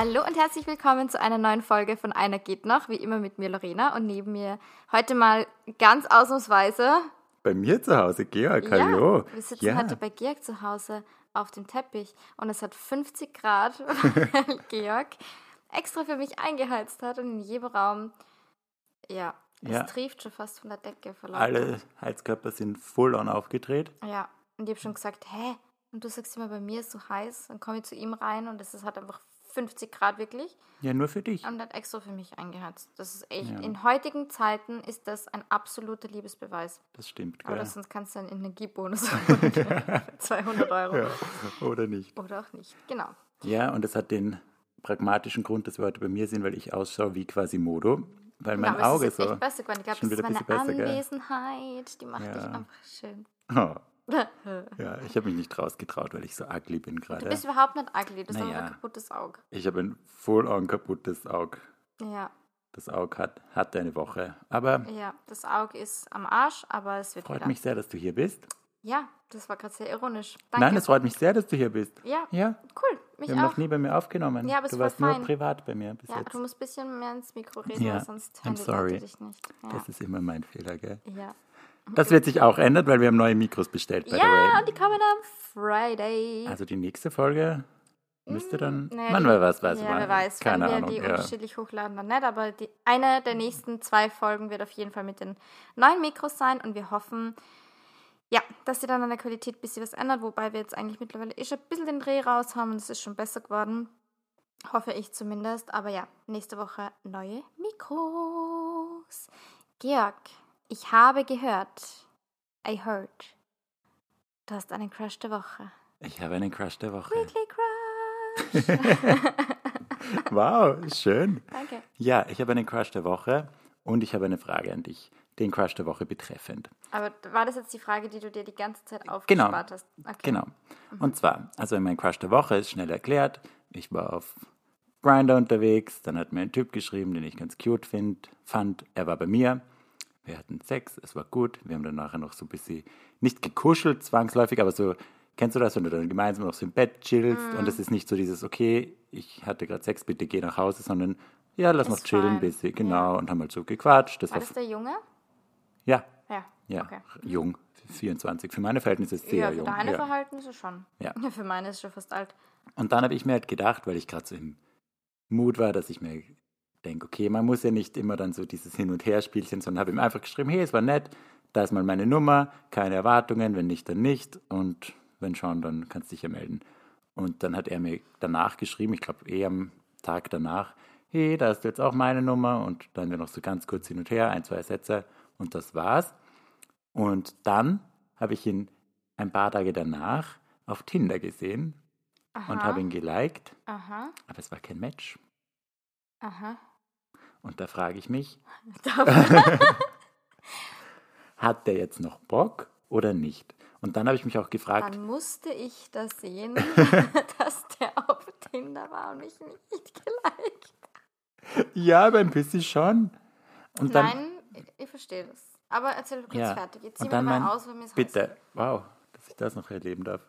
Hallo und herzlich willkommen zu einer neuen Folge von Einer geht noch, wie immer mit mir Lorena und neben mir heute mal ganz ausnahmsweise. Bei mir zu Hause, Georg, hallo. Ja, wir sitzen ja. heute bei Georg zu Hause auf dem Teppich und es hat 50 Grad, weil Georg extra für mich eingeheizt hat und in jedem Raum, ja, es ja. trieft schon fast von der Decke. Alle Heizkörper sind voll on aufgedreht. Ja, und ich habe schon gesagt, hä? Und du sagst immer, bei mir ist so heiß. Dann komme ich zu ihm rein und es ist halt einfach 50 Grad wirklich. Ja, nur für dich. Und hat extra für mich eingeheizt. Das ist echt, ja. in heutigen Zeiten ist das ein absoluter Liebesbeweis. Das stimmt? Aber sonst kannst du einen Energiebonus holen. 200 Euro. Ja, oder nicht. Oder auch nicht, genau. Ja, und das hat den pragmatischen Grund, dass wir heute bei mir sind, weil ich ausschaue wie quasi Modo. Weil mein ja, Auge ist so. Besser geworden. Ich glaube, das ist meine besser, Anwesenheit, gell? die macht ja. dich einfach schön. Oh. ja, ich habe mich nicht rausgetraut, weil ich so ugly bin gerade. Du bist überhaupt nicht ugly, du hast naja, ein kaputtes Auge. Ich habe ein voll-on kaputtes Auge. Ja. Das Auge hat, hatte eine Woche, aber... Ja, das Auge ist am Arsch, aber es wird Freut wieder. mich sehr, dass du hier bist. Ja, das war gerade sehr ironisch. Danke. Nein, es freut mich sehr, dass du hier bist. Ja, ja. cool. Mich Wir haben auch. noch nie bei mir aufgenommen. Ja, aber du warst war nur privat bei mir bis ja, jetzt. du musst ein bisschen mehr ins Mikro reden, ja. sonst I'm sorry. dich nicht. Ja. Das ist immer mein Fehler, gell? Ja. Das wird sich auch ändern, weil wir haben neue Mikros bestellt. ja, und die kommen am Friday. Also die nächste Folge müsste dann. Naja, man wer weiß, weiß ja, wann. wer weiß, Keine wenn wir Ahnung, die ja. unterschiedlich hochladen, dann nicht. Aber die, eine der nächsten zwei Folgen wird auf jeden Fall mit den neuen Mikros sein und wir hoffen, ja, dass sie dann an der Qualität ein bisschen was ändert, wobei wir jetzt eigentlich mittlerweile eh schon ein bisschen den Dreh raus haben und es ist schon besser geworden. Hoffe ich zumindest. Aber ja, nächste Woche neue Mikros. Georg, ich habe gehört, I heard, du hast einen Crush der Woche. Ich habe einen Crush der Woche. Weekly Crush. wow, schön. Danke. Ja, ich habe einen Crush der Woche und ich habe eine Frage an dich, den Crush der Woche betreffend. Aber war das jetzt die Frage, die du dir die ganze Zeit aufgespart genau. hast? Okay. Genau. Und zwar, also mein Crush der Woche ist schnell erklärt. Ich war auf Grinder unterwegs, dann hat mir ein Typ geschrieben, den ich ganz cute find, fand. Er war bei mir. Wir hatten Sex, es war gut. Wir haben dann nachher noch so ein bisschen, nicht gekuschelt zwangsläufig, aber so, kennst du das, wenn du dann gemeinsam noch so im Bett chillst Mhm. und es ist nicht so dieses, okay, ich hatte gerade Sex, bitte geh nach Hause, sondern ja, lass Ist noch chillen ein bisschen, genau, und haben halt so gequatscht. Das War war, das der Junge? ja, Ja. ja, Okay. jung, 24. Für meine Verhältnisse ist sehr ja, für jung. deine ja. Verhalten schon. Ja. Für meine ist schon fast alt. Und dann habe ich mir halt gedacht, weil ich gerade so im Mut war, dass ich mir denke, okay, man muss ja nicht immer dann so dieses Hin- und Her-Spielchen, sondern habe ihm einfach geschrieben, hey, es war nett, da ist mal meine Nummer, keine Erwartungen, wenn nicht, dann nicht und wenn schon, dann kannst du dich ja melden. Und dann hat er mir danach geschrieben, ich glaube eh am Tag danach, hey, da ist jetzt auch meine Nummer und dann wir noch so ganz kurz hin und her, ein, zwei Sätze und das war's. Und dann habe ich ihn ein paar Tage danach auf Tinder gesehen Aha. und habe ihn geliked, Aha. aber es war kein Match. Aha. Und da frage ich mich, hat der jetzt noch Bock oder nicht? Und dann habe ich mich auch gefragt, Dann musste ich das sehen, dass der auf Tinder war und mich nicht geliked. ja, aber ein bisschen schon. Und dann, Nein, ich, ich verstehe das. Aber erzähl kurz Ja. fertig. Jetzt zieh mir mal mein- aus, weil mir heiß. bitte, wow, dass ich das noch erleben darf.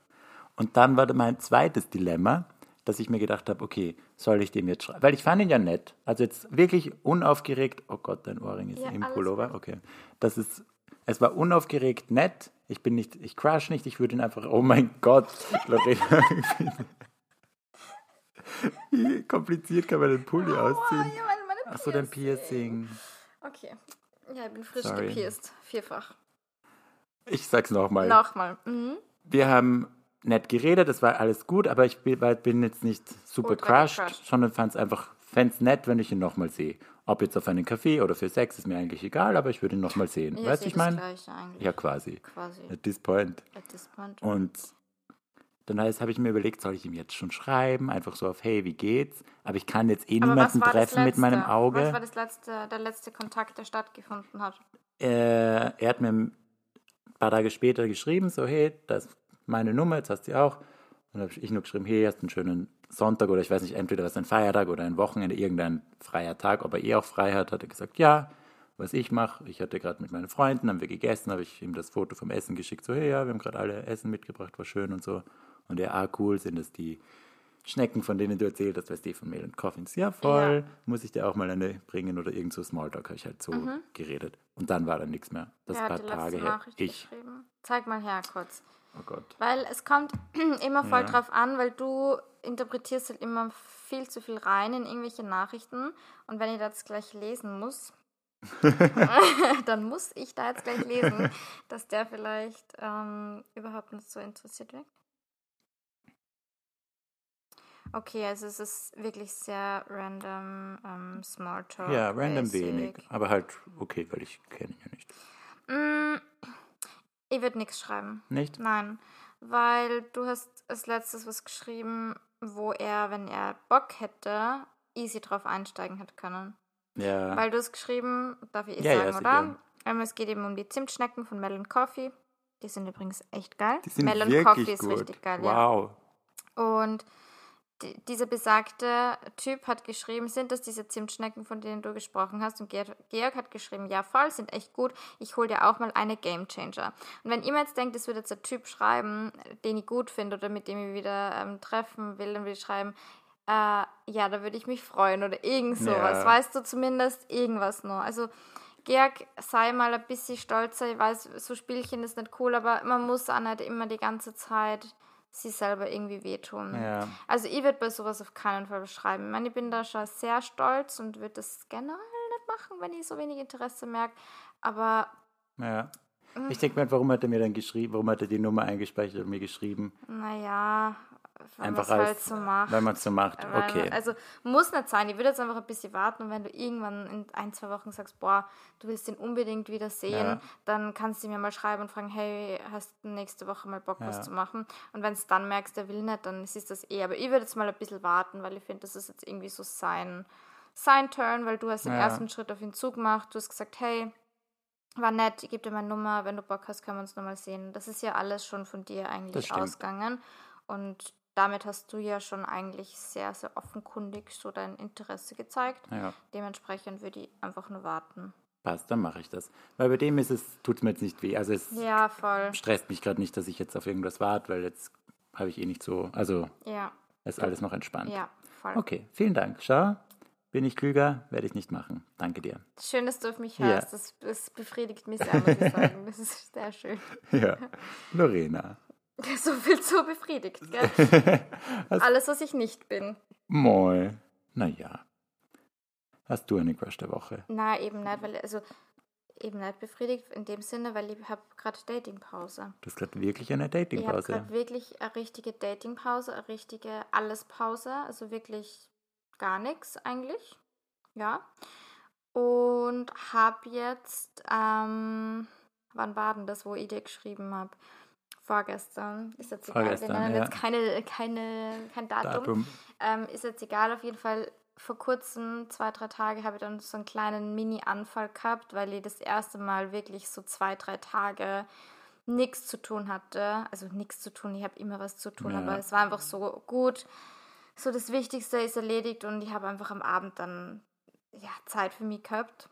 Und dann war da mein zweites Dilemma, dass ich mir gedacht habe, okay, soll ich dem jetzt schreiben? Weil ich fand ihn ja nett. Also jetzt wirklich unaufgeregt. Oh Gott, dein Ohrring ist Ja, im Pullover. Okay. Das ist, es war unaufgeregt nett. Ich bin nicht, ich crush nicht. Ich würde ihn einfach, oh mein Gott, Lorena. Wie kompliziert kann man den Pulli Oh, ausziehen? ja, meine, meine Ach so, dein Piercing. Okay. Ja, ich bin frisch Sorry. gepierst. Vierfach. Ich sag's nochmal. Nochmal. Mhm. wir haben nett geredet, es war alles gut, aber ich bin, jetzt nicht super crushed, gecrushed. sondern fand es einfach, fände es nett, wenn ich ihn nochmal sehe. Ob jetzt auf einen Kaffee oder für Sex, ist mir eigentlich egal, aber ich würde ihn nochmal sehen. Ja, weißt du, ich meine? Ja, quasi. Quasi. At this point. At this point. Und dann heißt, habe ich mir überlegt, soll ich ihm jetzt schon schreiben, einfach so auf, hey, wie geht's? Aber ich kann jetzt eh Aber niemanden treffen mit meinem? Auge. Was war das letzte, der letzte Kontakt, der stattgefunden hat? äh, er hat mir ein paar Tage später geschrieben, so, hey, das meine Nummer, jetzt hast du die auch. Und dann habe ich nur geschrieben, hey, hast einen schönen Sonntag oder ich weiß nicht, entweder was ein Feiertag oder ein Wochenende, irgendein freier Tag. Ob er eh auch frei hat, hat er gesagt, ja, was ich mache. Ich hatte gerade mit meinen Freunden, haben wir gegessen, habe ich ihm das Foto vom Essen geschickt, so, hey, ja, wir haben gerade alle Essen mitgebracht, war schön und so. Und er, ah, cool, sind das die Schnecken, von denen du erzählt hast, weißt du, von Mehl und Coffins. Ja, voll. Muss ich dir auch mal eine bringen oder irgend so Smalltalk habe ich halt so geredet. Und dann war dann nichts mehr. Das Wer paar Tage her. Ich. Zeig mal her kurz. Oh Gott. Weil es kommt immer voll Ja. drauf an, weil du interpretierst halt immer viel zu viel rein in irgendwelche Nachrichten. Und wenn ich das gleich lesen muss, dann muss ich da jetzt gleich lesen, dass der vielleicht ähm, überhaupt nicht so interessiert wirkt. Okay, also es ist wirklich sehr random ähm, Smalltalk. Ja, random basic. wenig. Aber halt okay, weil ich kenne ihn ja nicht. Mm, ich würde nichts schreiben. Nicht? Nein, weil du hast als letztes was geschrieben, wo er, wenn er Bock hätte, easy drauf einsteigen hätte können. Ja. Weil du hast geschrieben, darf ich eh Ja, ja, sagen, sicher. oder? Ähm, es geht eben um die Zimtschnecken von Melon Coffee. Die sind übrigens echt geil. Die sind Melon wirklich Coffee ist gut. richtig geil, ja. wow. Und die, dieser besagte Typ hat geschrieben, sind das diese Zimtschnecken, von denen du gesprochen hast? Und Georg, Georg hat geschrieben, ja voll, sind echt gut. Ich hole dir auch mal eine Game Changer. Und wenn ihr mir jetzt denkt, es würde jetzt ein Typ schreiben, den ich gut finde oder mit dem ich wieder ähm, treffen will, dann würde ich schreiben, äh, ja, da würde ich mich freuen oder irgend sowas. Ja. Weißt du zumindest irgendwas noch. Also Georg, sei mal ein bisschen stolzer. Ich weiß, so Spielchen ist nicht cool, aber man muss auch nicht immer die ganze Zeit sie selber irgendwie wehtun. Ja. Also ich würde bei sowas auf keinen Fall beschreiben. Ich meine, ich bin da schon sehr stolz und würde das generell nicht machen, wenn ich so wenig Interesse merke. Aber Ja. Mhm. Ich denke mir, warum hat er mir dann geschrieben, warum hat er die Nummer eingespeichert und mir geschrieben? naja, wenn Einfach es als, halt so macht. wenn man es so macht. Weil man- Okay. Also muss nicht sein. Ich würde jetzt einfach ein bisschen warten und wenn du irgendwann in ein, zwei Wochen sagst, boah, du willst ihn unbedingt wieder sehen, Ja. dann kannst du mir mal schreiben und fragen, hey, hast du nächste Woche mal Bock, Ja. was zu machen? Und wenn es dann merkst, der will nicht, dann ist das eh. Aber ich würde jetzt mal ein bisschen warten, weil ich finde, das ist jetzt irgendwie so sein, sein Turn, weil du hast den Ja. ersten Schritt auf ihn zugemacht. Du hast gesagt, hey, war nett, ich gebe dir meine Nummer, wenn du Bock hast, können wir uns nochmal sehen. Das ist ja alles schon von dir eigentlich ausgegangen. Und damit hast du ja schon eigentlich sehr, sehr offenkundig so dein Interesse gezeigt. ja, Dementsprechend würde ich einfach nur warten. passt, dann mache ich das. Weil bei dem ist es, tut es mir jetzt nicht weh. Also es Ja, voll. stresst mich gerade nicht, dass ich jetzt auf irgendwas warte, weil jetzt habe ich eh nicht so, also Ja, ist alles noch entspannt. ja, voll. Okay, vielen Dank. Schau, bin ich klüger, werde ich nicht machen. Danke dir. Schön, dass du auf mich Ja. hörst. Das, das befriedigt mich sehr, muss ich sagen. Das ist sehr schön. Ja, Lorena. So viel so befriedigt, gell? Alles, was ich nicht bin. Moi. Naja. Hast du einen Crush der Woche? Na, eben nicht, weil, also, eben nicht befriedigt in dem Sinne, weil ich habe gerade Datingpause. Du hast gerade wirklich eine Ich habe Datingpause. gerade wirklich eine richtige Datingpause, eine richtige Allespause, also wirklich gar nichts eigentlich. Ja. Und habe jetzt, ähm, wann war denn das, wo ich dir geschrieben habe? Vorgestern. Ist jetzt egal. Vorgestern, Wir nennen ja. jetzt keine, keine, kein Datum. Datum. Ähm, ist jetzt egal, auf jeden Fall. Vor kurzem, zwei, drei Tage, habe ich dann so einen kleinen Mini-Anfall gehabt, weil ich das erste Mal wirklich so zwei, drei Tage nichts zu tun hatte. Also nichts zu tun, ich habe immer was zu tun, Ja. aber es war einfach so gut. So das Wichtigste ist erledigt und ich habe einfach am Abend dann ja, Zeit für mich gehabt.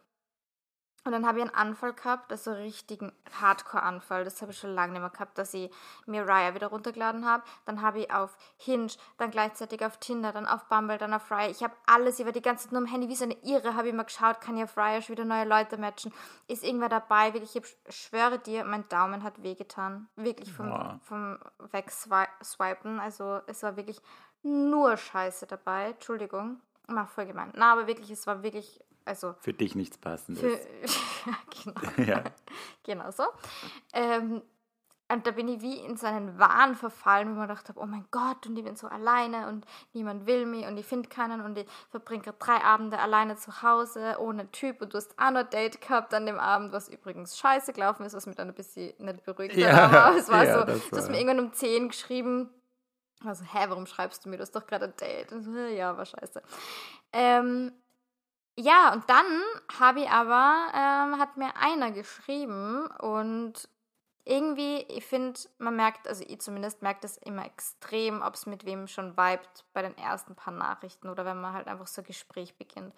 Und dann habe ich einen Anfall gehabt, also einen richtigen Hardcore-Anfall. Das habe ich schon lange nicht mehr gehabt, dass ich mir Raya wieder runtergeladen habe. Dann habe ich auf Hinge, dann gleichzeitig auf Tinder, dann auf Bumble, dann auf Raya. Ich habe alles, ich war die ganze Zeit nur am Handy wie so eine Irre, habe ich mal geschaut, kann ich auf Raya schon wieder neue Leute matchen. Ist irgendwer dabei? Wirklich, ich schwöre dir, mein Daumen hat wehgetan. Wirklich vom, Boah. vom Wegswipen. Also es war wirklich nur Scheiße dabei. Entschuldigung. Mach voll gemein. Na, aber wirklich, es war wirklich, also Für dich nichts Passendes. für, genau. ja. Genau so. Ähm, und da bin ich wie in so einen Wahn verfallen, wo man gedacht habe, oh mein Gott, und ich bin so alleine und niemand will mich und ich finde keinen und ich verbringe gerade drei Abende alleine zu Hause ohne Typ und du hast auch noch ein Date gehabt an dem Abend, was übrigens scheiße gelaufen ist, was mich dann ein bisschen nicht beruhigt hat, Ja, aber es war ja, so, das du hast war- mir irgendwann um 10 geschrieben, also, hä, warum schreibst du mir, du hast doch gerade ein Date. Und so, ja, war scheiße. Ähm, ja, und dann habe ich aber, ähm, hat mir einer geschrieben und irgendwie, ich finde, man merkt, also ich zumindest merkt das immer extrem, ob es mit wem schon vibet bei den ersten paar Nachrichten oder wenn man halt einfach so ein Gespräch beginnt.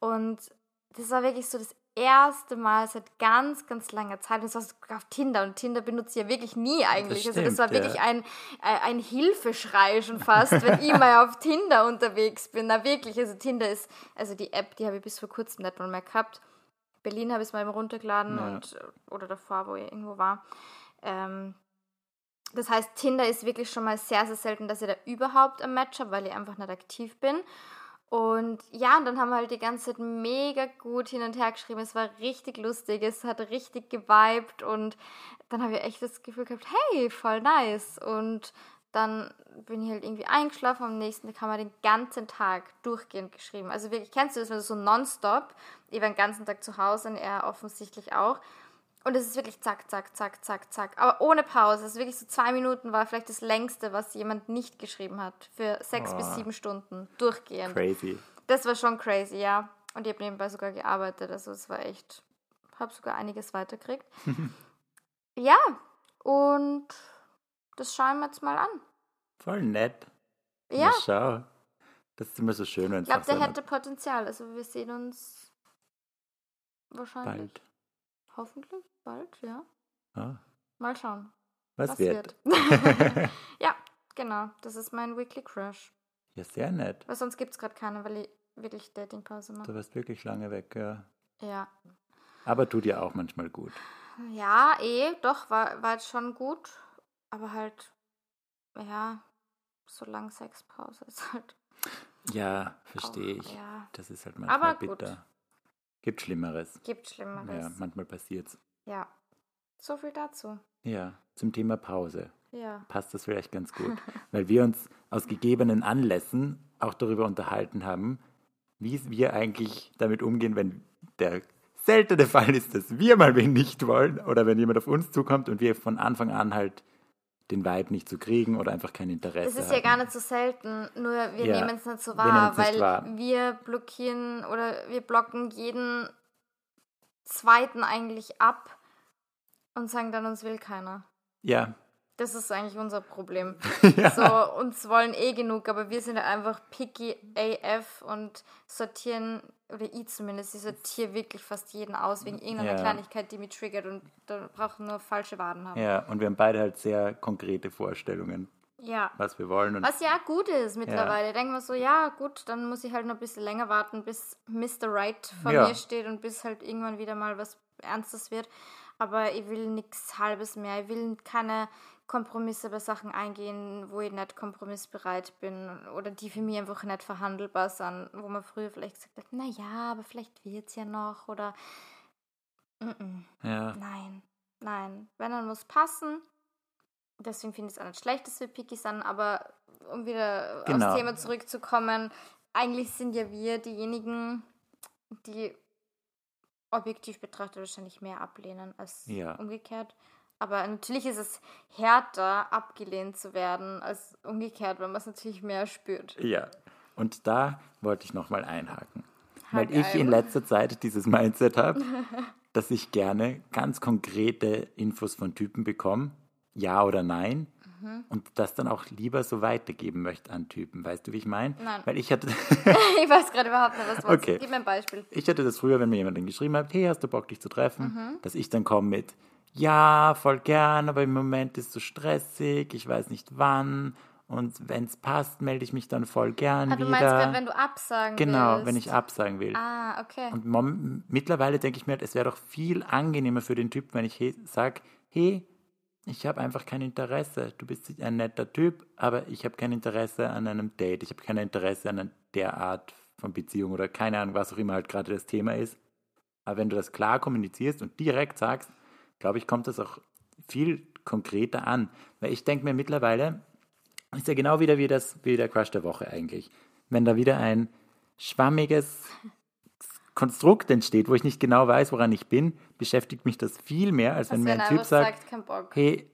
Und das war wirklich so das erste Mal seit ganz, ganz langer Zeit. Das war sogar auf Tinder und Tinder benutze ich ja wirklich nie eigentlich. Das also das war stimmt, wirklich ja. ein, äh, ein Hilfeschrei schon fast, wenn ich mal auf Tinder unterwegs bin. Na wirklich, also Tinder ist, also die App, die habe ich bis vor kurzem nicht mal mehr gehabt. Berlin habe ich es mal runtergeladen Ja. und oder davor, wo ich irgendwo war. Ähm, das heißt, Tinder ist wirklich schon mal sehr, sehr selten, dass ich da überhaupt ein Match habe, weil ich einfach nicht aktiv bin. Und ja, und dann haben wir halt die ganze Zeit mega gut hin und her geschrieben. Es war richtig lustig, es hat richtig geweibt und dann habe ich echt das Gefühl gehabt, hey, voll nice. Und dann bin ich halt irgendwie eingeschlafen, am nächsten Tag haben wir den ganzen Tag durchgehend geschrieben. Also wirklich, kennst du das, wenn du so nonstop, ich war den ganzen Tag zu Hause und er offensichtlich auch. Und es ist wirklich zack, zack, zack, zack, zack. Aber ohne Pause. Also wirklich so zwei Minuten war vielleicht das längste, was jemand nicht geschrieben hat. Für sechs bis Boah. sieben Stunden durchgehend. Crazy. Das war schon crazy, ja. Und ich habe nebenbei sogar gearbeitet. Also es war echt, habe sogar einiges weitergekriegt. ja, und das schauen wir jetzt mal an. Voll nett. Ja, Na, schau. Das ist immer so schön, wenn ich es glaube, der hätte Potenzial. Also wir sehen uns wahrscheinlich. bald. Hoffentlich bald, ja. Ah, Mal schauen. was, Was wird? wird? ja, genau. Das ist mein Weekly Crush. ja, sehr nett. Weil sonst gibt es gerade keine, weil ich wirklich Datingpause Du mache. warst wirklich lange weg, ja. Ja. Aber tut dir auch manchmal gut. Ja, eh, doch, war, war jetzt schon gut. Aber halt, ja, so lang Sexpause ist halt. Ja, verstehe ich. Ja, Das ist halt manchmal Aber gut. bitter. Gibt Schlimmeres. gibt Ja, Schlimmeres. manchmal passiert's. Ja. So viel dazu. Ja, zum Thema Pause Ja. passt das vielleicht ganz gut, weil wir uns aus gegebenen Anlässen auch darüber unterhalten haben, wie wir eigentlich damit umgehen, wenn der seltene Fall ist, dass wir mal wen nicht wollen oder wenn jemand auf uns zukommt und wir von Anfang an halt den Vibe nicht zu kriegen oder einfach kein Interesse Es ist haben. ja gar nicht so selten, nur wir Ja, nehmen es nicht so wahr, weil wahr. wir blockieren oder wir blocken jeden zweiten eigentlich ab und sagen dann, uns will keiner. Ja, Das ist eigentlich unser Problem. ja. So, uns wollen eh genug, aber wir sind einfach picky AF und sortieren, oder ich zumindest, ich sortiere wirklich fast jeden aus wegen irgendeiner Ja. Kleinigkeit, die mich triggert und da brauchen nur falsche Waden haben. ja, und wir haben beide halt sehr konkrete Vorstellungen, Ja. was wir wollen. Und Was ja gut ist mittlerweile. Denken wir so, ja, gut, dann muss ich halt noch ein bisschen länger warten, bis Mr. Right vor Ja. mir steht und bis halt irgendwann wieder mal was Ernstes wird. Aber ich will nichts Halbes mehr. Ich will keine Kompromisse bei Sachen eingehen, wo ich nicht kompromissbereit bin oder die für mich einfach nicht verhandelbar sind, wo man früher vielleicht gesagt hat, na ja, aber vielleicht wird's ja noch oder mm ja, Nein, nein. Wenn, dann muss passen. Deswegen finde ich es auch nicht schlecht, dass wir picky sind, aber um wieder Genau. aufs Thema zurückzukommen, eigentlich sind ja wir diejenigen, die objektiv betrachtet wahrscheinlich mehr ablehnen als Ja. umgekehrt. Aber natürlich ist es härter, abgelehnt zu werden, als umgekehrt, weil man es natürlich mehr spürt. ja. Und da wollte ich nochmal einhaken. Weil Hack ich in ein. letzter Zeit dieses Mindset habe, dass ich gerne ganz konkrete Infos von Typen bekomme, ja oder nein, Mhm. und das dann auch lieber so weitergeben möchte an Typen. Weißt du, wie ich meine? Nein. Weil ich hatte, ich weiß gerade überhaupt nicht, was du. Okay. Gib mir ein Beispiel. ich hatte das früher, wenn mir jemand geschrieben hat, hey, hast du Bock, dich zu treffen, Mhm. dass ich dann komme mit, ja, voll gern, aber im Moment ist es so stressig, ich weiß nicht wann, und wenn es passt, melde ich mich dann voll gern Ah, du wieder. meinst wenn du absagen genau, willst. wenn ich absagen will. Ah, okay. Und mittlerweile denke ich mir, halt, es wäre doch viel angenehmer für den Typ, wenn ich he, sage, hey, ich habe einfach kein Interesse. Du bist ein netter Typ, aber ich habe kein Interesse an einem Date. Ich habe kein Interesse an der Art von Beziehung oder keine Ahnung, was auch immer halt gerade das Thema ist. Aber wenn du das klar kommunizierst und direkt sagst, glaube ich, kommt das auch viel konkreter an. Weil ich denke mir mittlerweile, ist ja genau wieder wie, das, wie der Crush der Woche eigentlich. Wenn da wieder ein schwammiges Konstrukt entsteht, wo ich nicht genau weiß, woran ich bin, beschäftigt mich das viel mehr, als wenn Als mir wenn ein er Typ sagt, sagt, hey,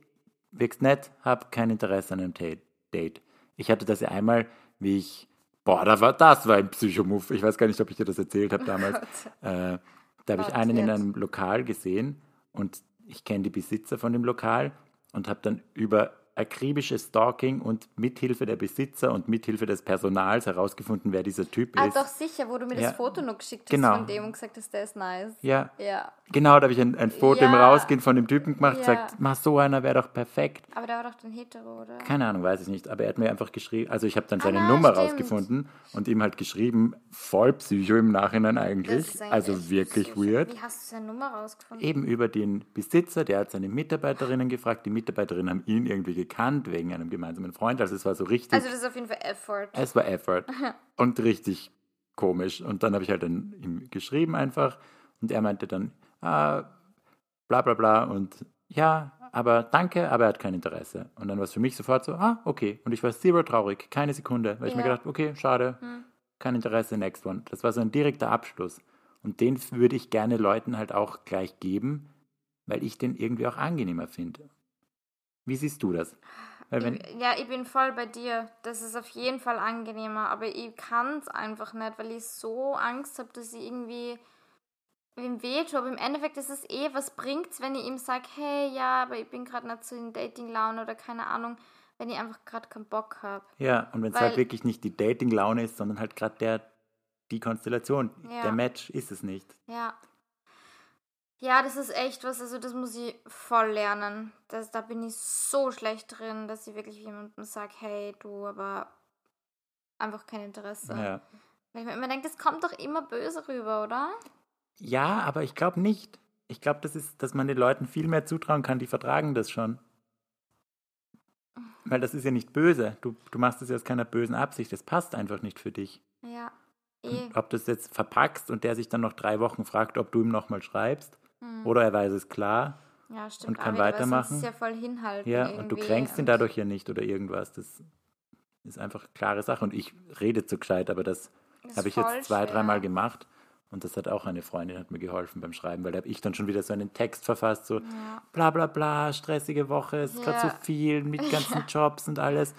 wirkst nett, hab kein Interesse an einem Date. Ich hatte das ja einmal, wie ich, boah, da war, das war ein Psychomove. Ich weiß gar nicht, ob ich dir das erzählt habe damals. Äh, da habe ich einen in einem Lokal gesehen und ich kenne die Besitzer von dem Lokal und habe dann über akribisches Stalking und mithilfe der Besitzer und mithilfe des Personals herausgefunden, wer dieser Typ Ah, ist. doch sicher, wo du mir Ja. das Foto noch geschickt hast Genau. von dem und gesagt hast, der ist nice. Ja, Ja. genau, da habe ich ein, ein Foto im Ja. Rausgehen von dem Typen gemacht, Ja. sagt, mach so einer wäre doch perfekt. Aber der war doch dann hetero, oder? Keine Ahnung, weiß ich nicht, aber er hat mir einfach geschrieben, also ich habe dann seine Ah, Nummer stimmt. rausgefunden und ihm halt geschrieben, voll Psycho im Nachhinein eigentlich, eigentlich also wirklich psychisch. weird. Wie hast du seine Nummer rausgefunden? Eben über den Besitzer, der hat seine Mitarbeiterinnen gefragt, die Mitarbeiterinnen haben ihn irgendwie gekannt wegen einem gemeinsamen Freund, also es war so richtig, Also das ist auf jeden Fall Effort. es war Effort und richtig komisch und dann habe ich halt dann ihm geschrieben einfach und er meinte dann, ah, bla bla bla und ja, aber danke, aber er hat kein Interesse. Und dann war es für mich sofort so, ah, okay. Und ich war zero traurig, keine Sekunde, weil ich mir Ja. gedacht, okay, schade, kein Interesse, next one. Das war so ein direkter Abschluss. Und den würde ich gerne Leuten halt auch gleich geben, weil ich den irgendwie auch angenehmer finde. Wie siehst du das? Ich, ja, ich bin voll bei dir. Das ist auf jeden Fall angenehmer, aber ich kann es einfach nicht, weil ich so Angst habe, dass ich irgendwie weh tue. Aber im Endeffekt ist es eh, was bringt's, wenn ich ihm sage, hey, ja, aber ich bin gerade nicht so in Dating-Laune oder keine Ahnung, wenn ich einfach gerade keinen Bock habe. ja, und wenn es halt wirklich nicht die Dating-Laune ist, sondern halt gerade der, die Konstellation, Ja. der Match ist es nicht. Ja. Ja, das ist echt was, also das muss ich voll lernen. Das, da bin ich so schlecht drin, dass ich wirklich jemandem sage, hey, du, aber einfach kein Interesse. Ja. Weil ich mir immer denke, das kommt doch immer böse rüber, oder? Ja, aber ich glaube nicht. Ich glaube, das ist, dass man den Leuten viel mehr zutrauen kann, die vertragen das schon. Weil das ist ja nicht böse. Du, du machst es ja aus keiner bösen Absicht. Das passt einfach nicht für dich. Ja. Eh. Ob du es jetzt verpackst und der sich dann noch drei Wochen fragt, ob du ihm nochmal schreibst, Hm. oder er weiß es klar, Ja, und kann weitermachen. ja voll hinhalten. ja, und du kränkst ihn dadurch ja nicht oder irgendwas. Das ist einfach eine klare Sache. Und ich rede zu gescheit, aber das ist habe ich jetzt zwei, dreimal gemacht. Und das hat auch eine Freundin hat mir geholfen beim Schreiben, weil da habe ich dann schon wieder so einen Text verfasst, so Ja. bla bla bla, stressige Woche, es ist gerade so Ja. viel mit ganzen Jobs und alles.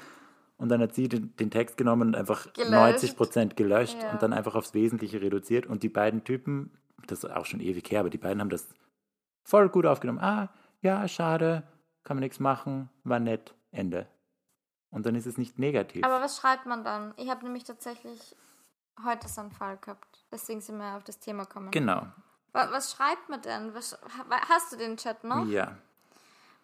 Und dann hat sie den, den Text genommen und einfach Gelöscht. 90 Prozent gelöscht Ja. und dann einfach aufs Wesentliche reduziert. Und die beiden Typen, das ist auch schon ewig her, aber die beiden haben das voll gut aufgenommen. Ah, ja, schade, kann man nichts machen, war nett, Ende. Und dann ist es nicht negativ. Aber was schreibt man dann? Ich habe nämlich tatsächlich heute so einen Fall gehabt. Deswegen sind wir auf das Thema gekommen. genau, Wa- Was schreibt man denn? Was, hast du den Chat noch? ja.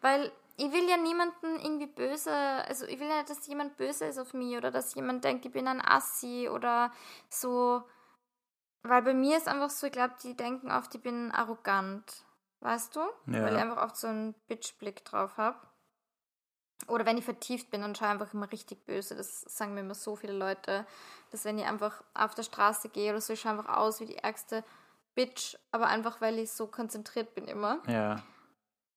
Weil ich will ja niemanden irgendwie böse, also ich will ja nicht, dass jemand böse ist auf mich oder dass jemand denkt, ich bin ein Assi oder so. Weil bei mir ist einfach so, ich glaube, die denken oft, ich bin arrogant. Weißt du? Ja. Weil ich einfach oft so einen Bitch-Blick drauf habe. Oder wenn ich vertieft bin, dann schaue ich einfach immer richtig böse. Das sagen mir immer so viele Leute. Dass wenn ich einfach auf der Straße gehe oder so, ich schaue einfach aus wie die ärgste Bitch. Aber einfach, weil ich so konzentriert bin immer. Ja,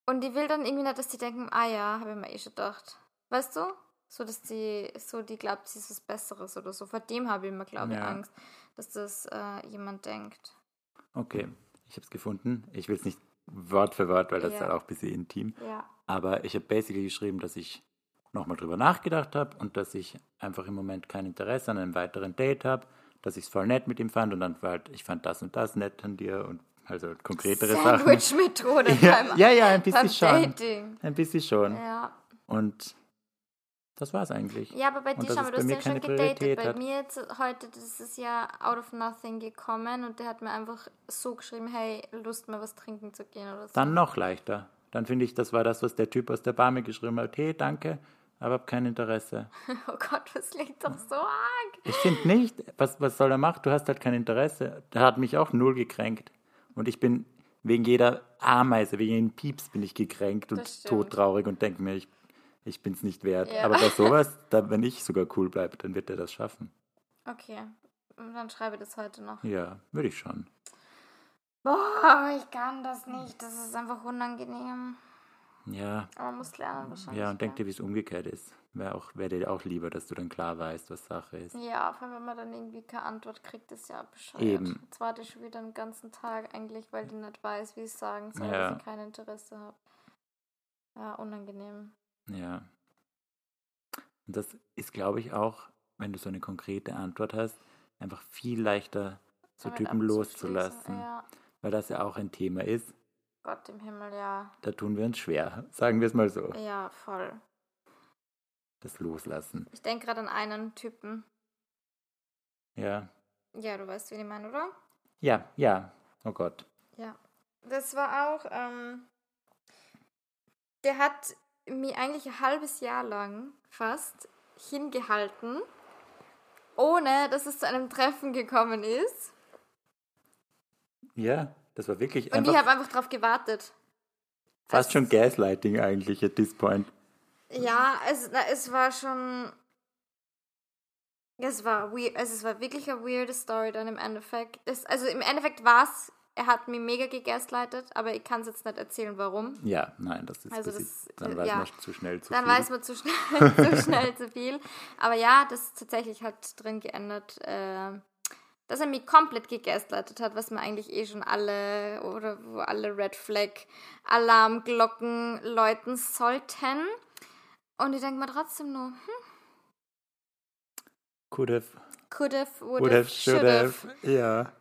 Und die will dann irgendwie nicht, dass die denken, ah ja, habe ich mir eh schon gedacht. Weißt du? So, dass die, so, die glaubt, sie ist was Besseres oder so. Vor dem habe ich immer, glaube ich, Ja. Angst, dass das äh, jemand denkt. okay. Ich habe es gefunden. Ich will es nicht Wort für Wort, weil das Ja. ist halt auch ein bisschen intim. Ja. Aber ich habe basically geschrieben, dass ich nochmal drüber nachgedacht habe und dass ich einfach im Moment kein Interesse an einem weiteren Date habe, dass ich es voll nett mit ihm fand und dann war halt, ich fand das und das nett an dir und also konkretere Sachen. Sandwich-Methode Ja, beim, ja, ja, ein bisschen schon. Dating. Ein bisschen schon. Ja. Und das war's eigentlich. ja, aber bei Und dir, mal, bei du hast ja schon gedatet. Bei hat. mir jetzt heute, das ist ja out of nothing gekommen und der hat mir einfach so geschrieben, hey, Lust mal was trinken zu gehen oder so. Dann noch leichter. Dann finde ich, das war das, was der Typ aus der Bar mir geschrieben hat. Hey, danke, aber hab kein Interesse. Oh Gott, das klingt doch so arg. Ich finde nicht, was, was soll er machen? Du hast halt kein Interesse. Der hat mich auch null gekränkt. Und ich bin wegen jeder Ameise, wegen jedem Pieps bin ich gekränkt und Das stimmt. todtraurig und denke mir, ich, ich bin es nicht wert. Ja. Aber bei sowas, da, wenn ich sogar cool bleibe, dann wird er das schaffen. Okay, und dann schreibe das heute noch. Ja, würde ich schon. Boah, ich kann das nicht. Das ist einfach unangenehm. Ja, Aber man muss lernen wahrscheinlich. ja, und denk dir, wie es umgekehrt ist. Wäre auch, wär dir auch lieber, dass du dann klar weißt, was Sache ist. Ja, vor allem, wenn man dann irgendwie keine Antwort kriegt, ist ja bescheuert. Eben. Jetzt warte ich schon wieder den ganzen Tag eigentlich, weil die nicht weiß, wie ich es sagen soll, Ja. dass ich kein Interesse habe. Ja, unangenehm. Ja. Und das ist, glaube ich, auch, wenn du so eine konkrete Antwort hast, einfach viel leichter, so Damit Typen loszulassen. Ja, Weil das ja auch ein Thema ist. Gott im Himmel, ja. Da tun wir uns schwer, sagen wir es mal so. Ja, voll. das Loslassen. Ich denke gerade an einen Typen. Ja. Ja, du weißt, wen ich meine, oder? Ja, ja. Oh Gott. Ja. Das war auch, ähm, der hat mir eigentlich ein halbes Jahr lang fast hingehalten, ohne dass es zu einem Treffen gekommen ist. Ja, das war wirklich Und ich habe einfach drauf gewartet. fast schon Gaslighting eigentlich at this point. Ja, es, na, es war schon. Es war weird, also es war wirklich eine weirde Story dann im Endeffekt. Es, also im Endeffekt war es, er hat mich mega gegaslightet, aber ich kann es jetzt nicht erzählen, warum. Ja, nein, das ist, Also das dann weiß ja. man zu schnell zu Dann viel. weiß man zu schnell, zu schnell zu viel. Aber ja, das ist tatsächlich halt drin geändert, äh, dass er mich komplett gegaslightet hat, was man eigentlich eh schon alle oder wo alle Red Flag Alarmglocken läuten sollten. Und ich denke mir trotzdem nur, hm, Could have, could have, would, would have, have, should have. Ja.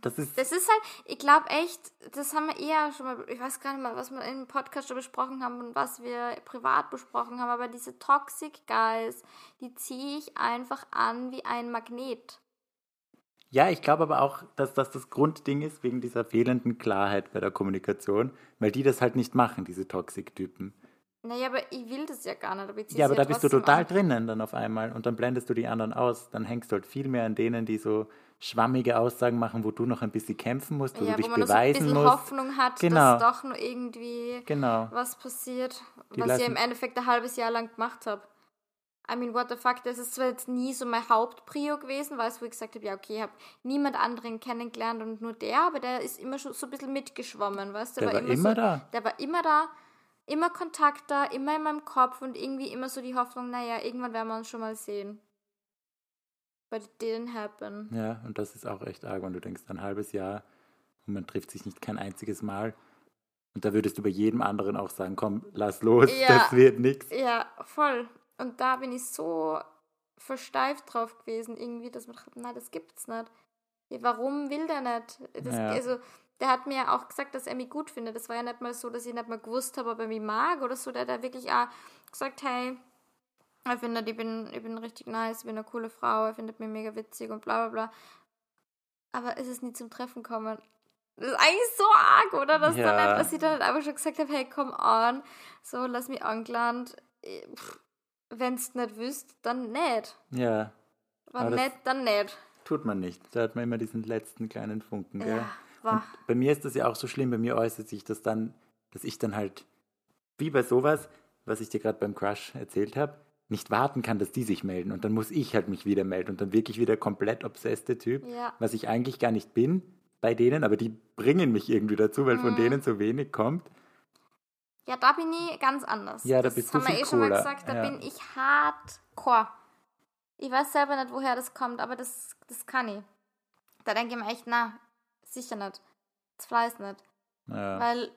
Das ist, Das ist halt, ich glaube echt, das haben wir eher schon mal, ich weiß gar nicht mal, was wir im Podcast schon besprochen haben und was wir privat besprochen haben, aber diese Toxic Guys, die ziehe ich einfach an wie ein Magnet. ja, ich glaube aber auch, dass das das Grundding ist, wegen dieser fehlenden Klarheit bei der Kommunikation, weil die das halt nicht machen, diese Toxic-Typen. Naja, aber ich will das ja gar nicht. Aber Ja, aber da bist du total an. drinnen dann auf einmal und dann blendest du die anderen aus. Dann hängst du halt viel mehr an denen, die so schwammige Aussagen machen, wo du noch ein bisschen kämpfen musst, wo Ja, du dich wo man noch so ein beweisen bisschen musst. Hoffnung hat, Genau. dass doch nur irgendwie Genau. was passiert, Die was ich im Endeffekt ein halbes Jahr lang gemacht habe. I mean, what the fuck, das ist zwar jetzt nie so mein Hauptprio gewesen, weil ich gesagt habe, ja, okay, ich habe niemand anderen kennengelernt und nur der, aber der ist immer schon so ein bisschen mitgeschwommen, weißt du? Der war immer so, da. Der war immer da, immer Kontakt da, immer in meinem Kopf und irgendwie immer so die Hoffnung, naja, irgendwann werden wir uns schon mal sehen. But it didn't happen. Ja, und das ist auch echt arg, wenn du denkst, ein halbes Jahr und man trifft sich nicht kein einziges Mal. Und da würdest du bei jedem anderen auch sagen, komm, lass los, Ja. das wird nichts. Ja, voll. Und da bin ich so versteift drauf gewesen, irgendwie, dass man dachte, nein, das gibt's nicht. Ja, warum will der nicht? Das, Ja. Also, der hat mir ja auch gesagt, dass er mich gut findet. Das war ja nicht mal so, dass ich nicht mal gewusst habe, ob er mich mag oder so. Der hat ja wirklich auch gesagt, hey, er findet, ich bin, ich bin richtig nice, ich bin eine coole Frau, er findet mich mega witzig und bla bla bla. Aber es ist nie zum Treffen gekommen. Das ist eigentlich so arg, oder? Dass, Ja. dann dass ich dann einfach schon gesagt habe, hey, komm on, so, lass mich angelangt. Wenn es nicht wüsst, dann nicht. Ja, Wenn nicht, dann nicht. tut man nicht. Da hat man immer diesen letzten kleinen Funken, gell? Ja, bei mir ist das ja auch so schlimm, bei mir äußert sich das dann, dass ich dann halt, wie bei sowas, was ich dir gerade beim Crush erzählt habe, nicht warten kann, dass die sich melden. Und dann muss ich halt mich wieder melden und dann wirklich wieder komplett obsesste Typ, Ja. was ich eigentlich gar nicht bin bei denen, aber die bringen mich irgendwie dazu, weil Mhm. von denen so wenig kommt. Ja, da bin ich ganz anders. Ja, da das bist du haben wir eh schon mal cooler, gesagt, da ja. bin ich hardcore. Ich weiß selber nicht, woher das kommt, aber das, das kann ich. Da denke ich mir echt, na, sicher nicht. Das Fleiß nicht. Ja. Weil,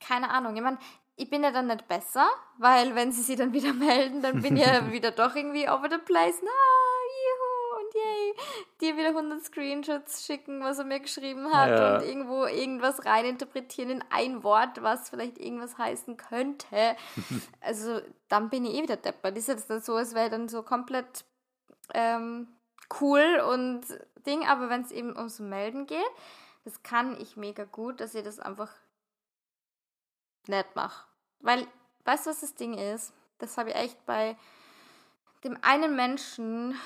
keine Ahnung, ich meine, ich bin ja dann nicht besser, weil wenn sie sich dann wieder melden, dann bin ich ja wieder doch irgendwie over the place. Na, juhu und yay. Dir wieder 100 Screenshots schicken, was er mir geschrieben hat Ja. und irgendwo irgendwas reininterpretieren in ein Wort, was vielleicht irgendwas heißen könnte. also dann bin ich eh wieder deppert. Das ist jetzt dann so, als wäre dann so komplett ähm, cool und Ding, aber wenn es eben ums Melden geht, das kann ich mega gut, dass ich das einfach nicht mache. Weil, weißt du, was das Ding ist? Das habe ich echt bei dem einen Menschen